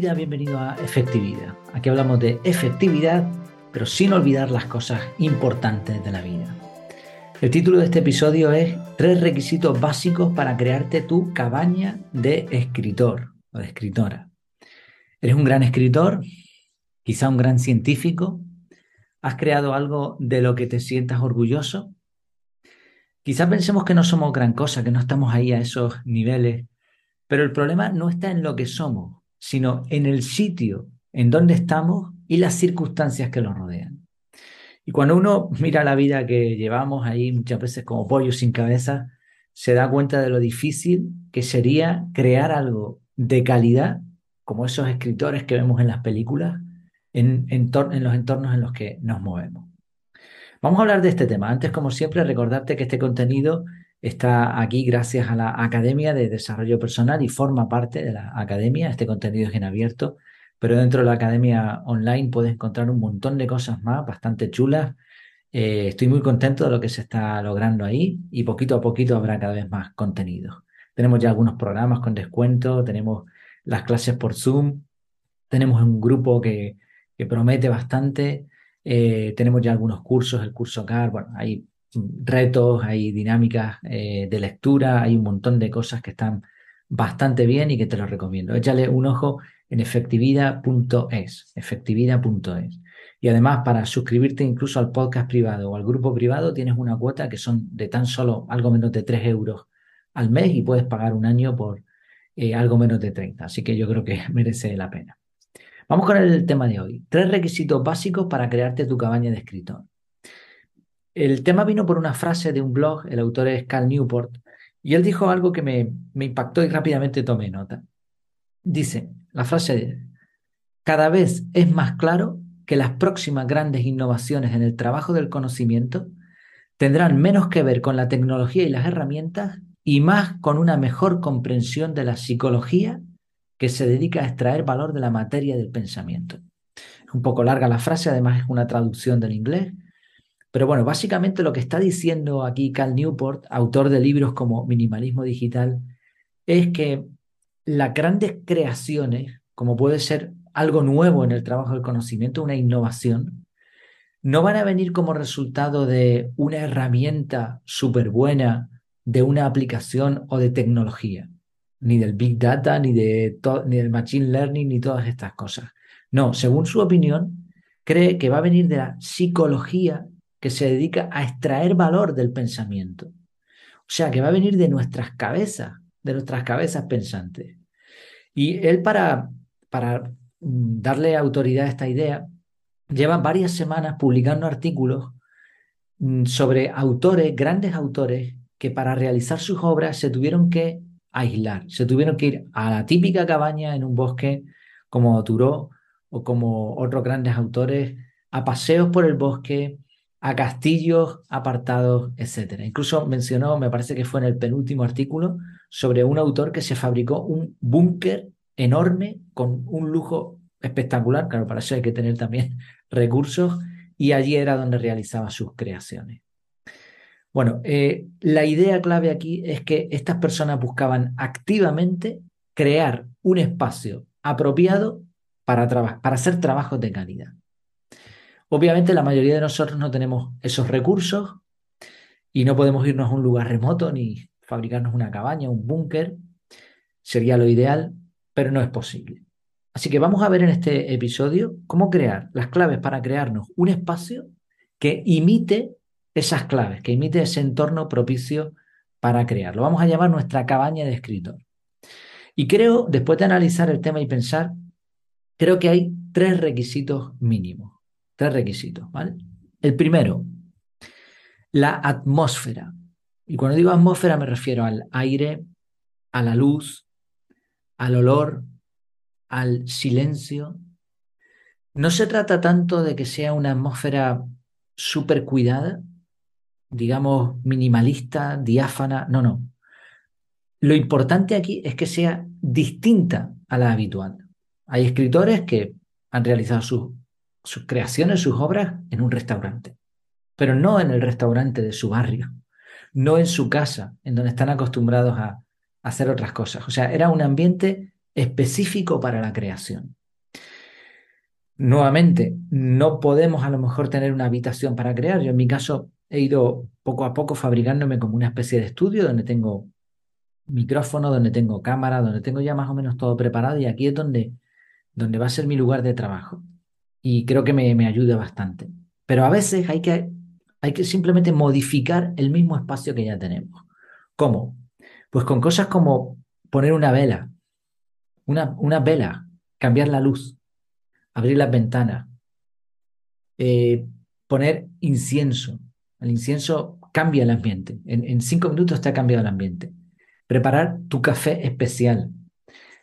bienvenido a Efectividad. Aquí hablamos de efectividad, pero sin olvidar las cosas importantes de la vida. El título de este episodio es Tres requisitos básicos para crearte tu cabaña de escritor o de escritora. ¿Eres un gran escritor? ¿Quizá un gran científico? ¿Has creado algo de lo que te sientas orgulloso? Quizá pensemos que no somos gran cosa, que no estamos ahí a esos niveles, pero el problema no está en lo que somos, sino en el sitio en donde estamos y las circunstancias que nos rodean. Y cuando uno mira la vida que llevamos ahí muchas veces como pollo sin cabeza, se da cuenta de lo difícil que sería crear algo de calidad, como esos escritores que vemos en las películas, en, en, en los entornos en los que nos movemos. Vamos a hablar de este tema. Antes, como siempre, recordarte que este contenido Está aquí gracias a la Academia de Desarrollo Personal y forma parte de la Academia. Este contenido es en abierto, pero dentro de la Academia Online puedes encontrar un montón de cosas más bastante chulas. Eh, estoy muy contento de lo que se está logrando ahí y poquito a poquito habrá cada vez más contenido. Tenemos ya algunos programas con descuento, tenemos las clases por Zoom, tenemos un grupo que, promete bastante, eh, tenemos ya algunos cursos, el curso CAR, bueno, hay retos, hay dinámicas eh, de lectura, hay un montón de cosas que están bastante bien y que te los recomiendo. Échale un ojo en efectividad.es, efectividad.es. Y además, para suscribirte incluso al podcast privado o al grupo privado, tienes una cuota que son de tan solo algo menos de 3 euros al mes y puedes pagar un año por eh, algo menos de 30. Así que yo creo que merece la pena. Vamos con el tema de hoy. Tres requisitos básicos para crearte tu cabaña de escritor. El tema vino por una frase de un blog, el autor es Cal Newport, y él dijo algo que me, impactó y rápidamente tomé nota. Dice, la frase cada vez es más claro que las próximas grandes innovaciones en el trabajo del conocimiento tendrán menos que ver con la tecnología y las herramientas y más con una mejor comprensión de la psicología que se dedica a extraer valor de la materia del pensamiento. Es un poco larga la frase, además es una traducción del inglés, pero bueno, básicamente lo que está diciendo aquí Cal Newport, autor de libros como Minimalismo Digital, es que las grandes creaciones, como puede ser algo nuevo en el trabajo del conocimiento, una innovación, no van a venir como resultado de una herramienta súper buena, de una aplicación o de tecnología, ni del Big Data, ni, de ni del Machine Learning, ni todas estas cosas. No, según su opinión, cree que va a venir de la psicología que se dedica a extraer valor del pensamiento. O sea, que va a venir de nuestras cabezas, de nuestras cabezas pensantes. Y él para, para mm, darle autoridad a esta idea, lleva varias semanas publicando artículos mm, sobre autores, grandes autores, que para realizar sus obras se tuvieron que aislar, se tuvieron que ir a la típica cabaña en un bosque como Turó o como otros grandes autores, a paseos por el bosque, a castillos apartados, etc. Incluso mencionó, me parece que fue en el penúltimo artículo, sobre un autor que se fabricó un búnker enorme con un lujo espectacular, claro, para eso hay que tener también recursos, y allí era donde realizaba sus creaciones. Bueno, eh, la idea clave aquí es que estas personas buscaban activamente crear un espacio apropiado para, para hacer trabajos de calidad. Obviamente la mayoría de nosotros no tenemos esos recursos y no podemos irnos a un lugar remoto ni fabricarnos una cabaña, un búnker. Sería lo ideal, pero no es posible. Así que vamos a ver en este episodio cómo crear las claves para crearnos un espacio que imite esas claves, que imite ese entorno propicio para crearlo. Vamos a llamar nuestra cabaña de escritor. Y creo, después de analizar el tema y pensar, creo que hay tres requisitos mínimos. Tres requisitos, ¿vale? El primero, la atmósfera. Y cuando digo atmósfera me refiero al aire, a la luz, al olor, al silencio. No se trata tanto de que sea una atmósfera súper cuidada, digamos minimalista, diáfana, no, no. Lo importante aquí es que sea distinta a la habitual. Hay escritores que han realizado sus sus creaciones, sus obras en un restaurante, pero no en el restaurante de su barrio, no en su casa, en donde están acostumbrados a, hacer otras cosas. O sea, era un ambiente específico para la creación. Nuevamente, no podemos a lo mejor tener una habitación para crear. Yo en mi caso he ido poco a poco fabricándome como una especie de estudio donde tengo micrófono, donde tengo cámara, donde tengo ya más o menos todo preparado y aquí es donde, donde va a ser mi lugar de trabajo. Y creo que me, me ayuda bastante. Pero a veces hay que, hay que simplemente modificar el mismo espacio que ya tenemos. ¿Cómo? Pues con cosas como poner una vela, una, una vela, cambiar la luz, abrir las ventanas, eh, poner incienso. El incienso cambia el ambiente. En, en cinco minutos te ha cambiado el ambiente preparar tu café especial,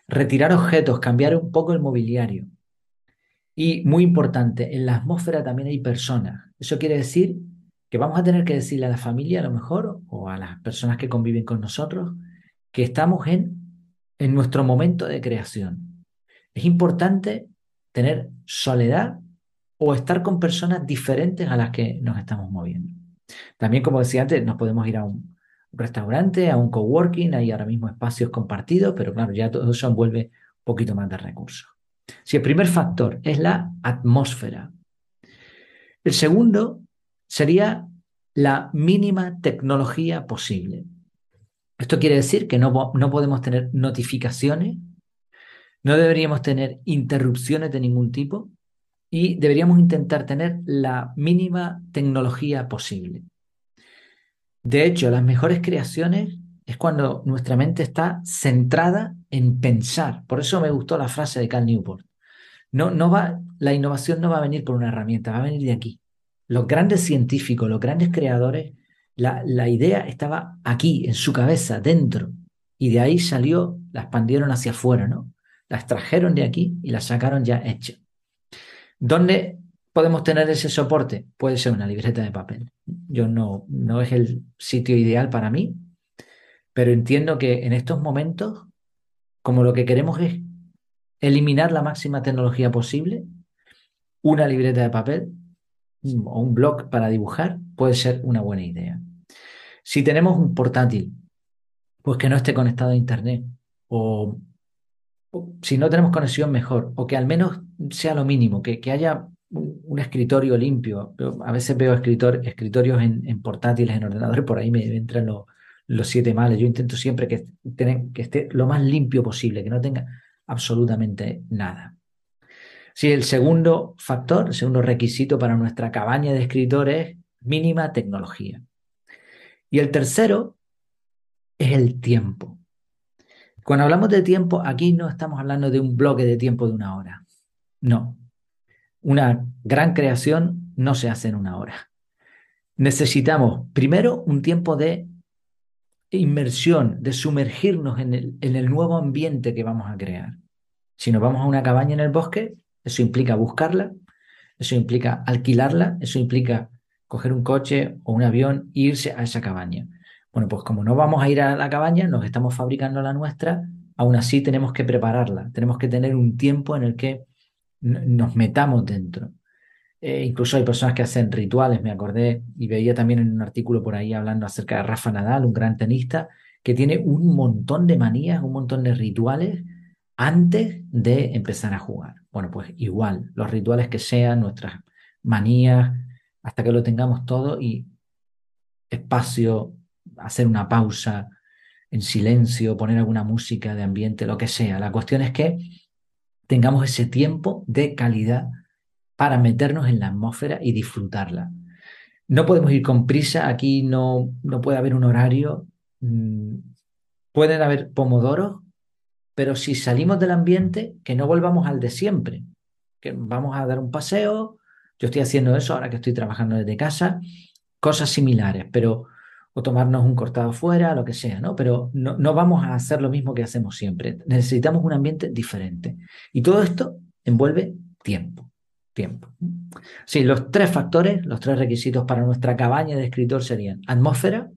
retirar objetos, cambiar un poco el mobiliario. Y muy importante, en la atmósfera también hay personas. Eso quiere decir que vamos a tener que decirle a la familia a lo mejor o a las personas que conviven con nosotros que estamos en, en nuestro momento de creación. Es importante tener soledad o estar con personas diferentes a las que nos estamos moviendo. También, como decía antes, nos podemos ir a un, restaurante, a un coworking, hay ahora mismo espacios compartidos, pero claro, ya todo eso envuelve un poquito más de recursos. Si el primer factor es la atmósfera, el segundo sería la mínima tecnología posible. Esto quiere decir que no, no podemos tener notificaciones, no deberíamos tener interrupciones de ningún tipo y deberíamos intentar tener la mínima tecnología posible. De hecho, las mejores creaciones es cuando nuestra mente está centrada en pensar. Por eso me gustó la frase de Cal Newport. No, no va, la innovación no va a venir por una herramienta, va a venir de aquí. Los grandes científicos, los grandes creadores, la, idea estaba aquí, en su cabeza, dentro. Y de ahí salió, la expandieron hacia afuera, ¿no? La extrajeron de aquí y la sacaron ya hecha. ¿Dónde podemos tener ese soporte? Puede ser una libreta de papel. Yo no, no es el sitio ideal para mí, pero entiendo que en estos momentos, como lo que queremos es eliminar la máxima tecnología posible, una libreta de papel o un blog para dibujar puede ser una buena idea. Si tenemos un portátil, pues que no esté conectado a Internet, o, si no tenemos conexión mejor, o que al menos sea lo mínimo, que, que haya un escritorio limpio. A veces veo escritorios en, portátiles, en ordenadores, por ahí me entran los siete males. Yo intento siempre que, que esté lo más limpio posible, que no tenga absolutamente nada. Sí, el segundo factor, el segundo requisito para nuestra cabaña de escritores es mínima tecnología. Y el tercero es el tiempo. Cuando hablamos de tiempo, aquí no estamos hablando de un bloque de tiempo de una hora. No, una gran creación no se hace en una hora. Necesitamos primero un tiempo de inmersión, de sumergirnos en el, en el nuevo ambiente que vamos a crear. Si nos vamos a una cabaña en el bosque, eso implica buscarla, eso implica alquilarla, eso implica coger un coche o un avión e irse a esa cabaña. Bueno, pues como no vamos a ir a la cabaña, nos estamos fabricando la nuestra, aún así tenemos que prepararla, tenemos que tener un tiempo en el que nos metamos dentro. Eh, incluso hay personas que hacen rituales, me acordé y veía también en un artículo por ahí hablando acerca de Rafa Nadal, un gran tenista, que tiene un montón de manías, un montón de rituales antes de empezar a jugar. Bueno, pues igual, los rituales que sean, nuestras manías, hasta que lo tengamos todo y espacio, hacer una pausa en silencio, poner alguna música de ambiente, lo que sea. La cuestión es que tengamos ese tiempo de calidad para meternos en la atmósfera y disfrutarla. No podemos ir con prisa, aquí no, no puede haber un horario, mm, pueden haber pomodoros, pero si salimos del ambiente, que no volvamos al de siempre, que vamos a dar un paseo, yo estoy haciendo eso ahora que estoy trabajando desde casa, cosas similares, pero o tomarnos un cortado fuera, lo que sea, ¿no? Pero no, no vamos a hacer lo mismo que hacemos siempre. Necesitamos un ambiente diferente. Y todo esto envuelve tiempo. Tiempo. Sí, los tres factores, los tres requisitos para nuestra cabaña de escritor serían atmósfera,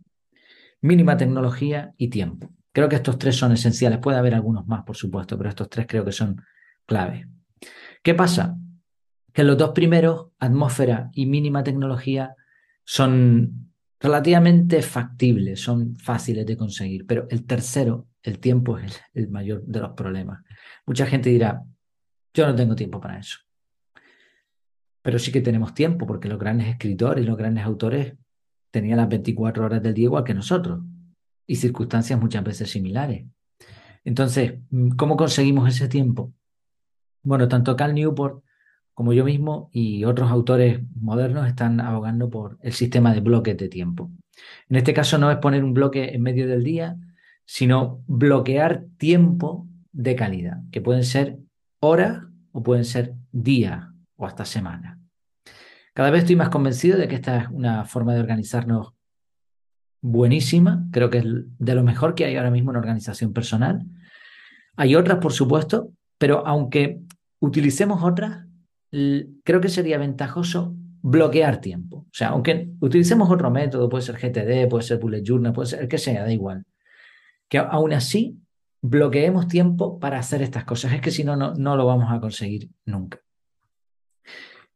mínima tecnología y tiempo. Creo que estos tres son esenciales. Puede haber algunos más, por supuesto, pero estos tres creo que son clave. ¿Qué pasa? Que los dos primeros, atmósfera y mínima tecnología, son relativamente factibles, son fáciles de conseguir, pero el tercero, el tiempo, es el, el mayor de los problemas. Mucha gente dirá, yo no tengo tiempo para eso. Pero sí que tenemos tiempo, porque los grandes escritores y los grandes autores tenían las 24 horas del día igual que nosotros, y circunstancias muchas veces similares. Entonces, ¿cómo conseguimos ese tiempo? Bueno, tanto Cal Newport como yo mismo y otros autores modernos están abogando por el sistema de bloques de tiempo. En este caso no es poner un bloque en medio del día, sino bloquear tiempo de calidad, que pueden ser horas o pueden ser días o hasta semanas. Cada vez estoy más convencido de que esta es una forma de organizarnos buenísima, creo que es de lo mejor que hay ahora mismo en organización personal. Hay otras, por supuesto, pero aunque utilicemos otras, creo que sería ventajoso bloquear tiempo. O sea, aunque utilicemos otro método, puede ser GTD, puede ser Bullet Journal, puede ser el que sea, da igual. Que aún así bloqueemos tiempo para hacer estas cosas. Es que si no, no, lo vamos a conseguir nunca.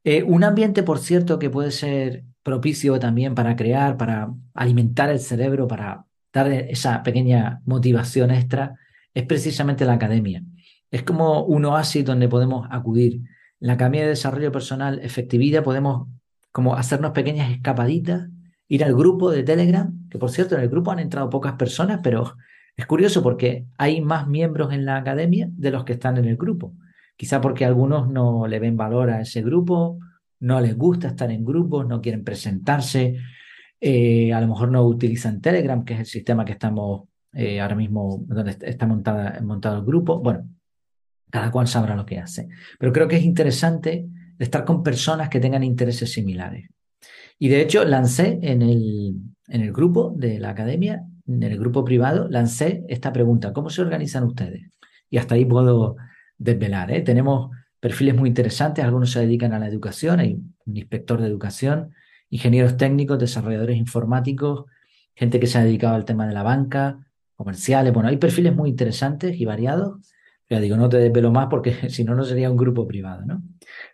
Eh, un ambiente, por cierto, que puede ser propicio también para crear, para alimentar el cerebro, para dar esa pequeña motivación extra, es precisamente la academia. Es como un oasis donde podemos acudir la Academia de Desarrollo Personal Efectividad podemos como hacernos pequeñas escapaditas, ir al grupo de Telegram, que por cierto en el grupo han entrado pocas personas, pero es curioso porque hay más miembros en la academia de los que están en el grupo. Quizá porque algunos no le ven valor a ese grupo, no les gusta estar en grupos, no quieren presentarse, eh, a lo mejor no utilizan Telegram, que es el sistema que estamos eh, ahora mismo, donde está montada, montado el grupo. Bueno, cada cual sabrá lo que hace. Pero creo que es interesante estar con personas que tengan intereses similares. Y de hecho lancé en el, en el grupo de la academia, en el grupo privado, lancé esta pregunta, ¿cómo se organizan ustedes? Y hasta ahí puedo desvelar. ¿eh? Tenemos perfiles muy interesantes, algunos se dedican a la educación, hay un inspector de educación, ingenieros técnicos, desarrolladores informáticos, gente que se ha dedicado al tema de la banca, comerciales, bueno, hay perfiles muy interesantes y variados ya digo, no te desvelo más porque si no, no sería un grupo privado, ¿no?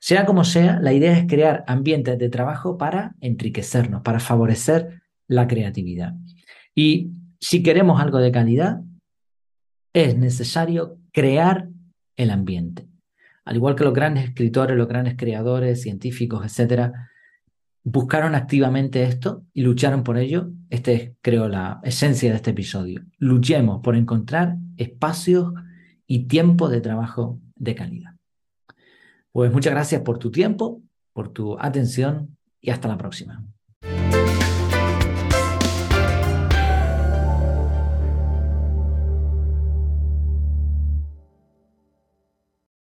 Sea como sea, la idea es crear ambientes de trabajo para enriquecernos, para favorecer la creatividad. Y si queremos algo de calidad, es necesario crear el ambiente. Al igual que los grandes escritores, los grandes creadores, científicos, etcétera, buscaron activamente esto y lucharon por ello. Este es, creo, la esencia de este episodio. Luchemos por encontrar espacios y tiempo de trabajo de calidad. Pues muchas gracias por tu tiempo, por tu atención y hasta la próxima.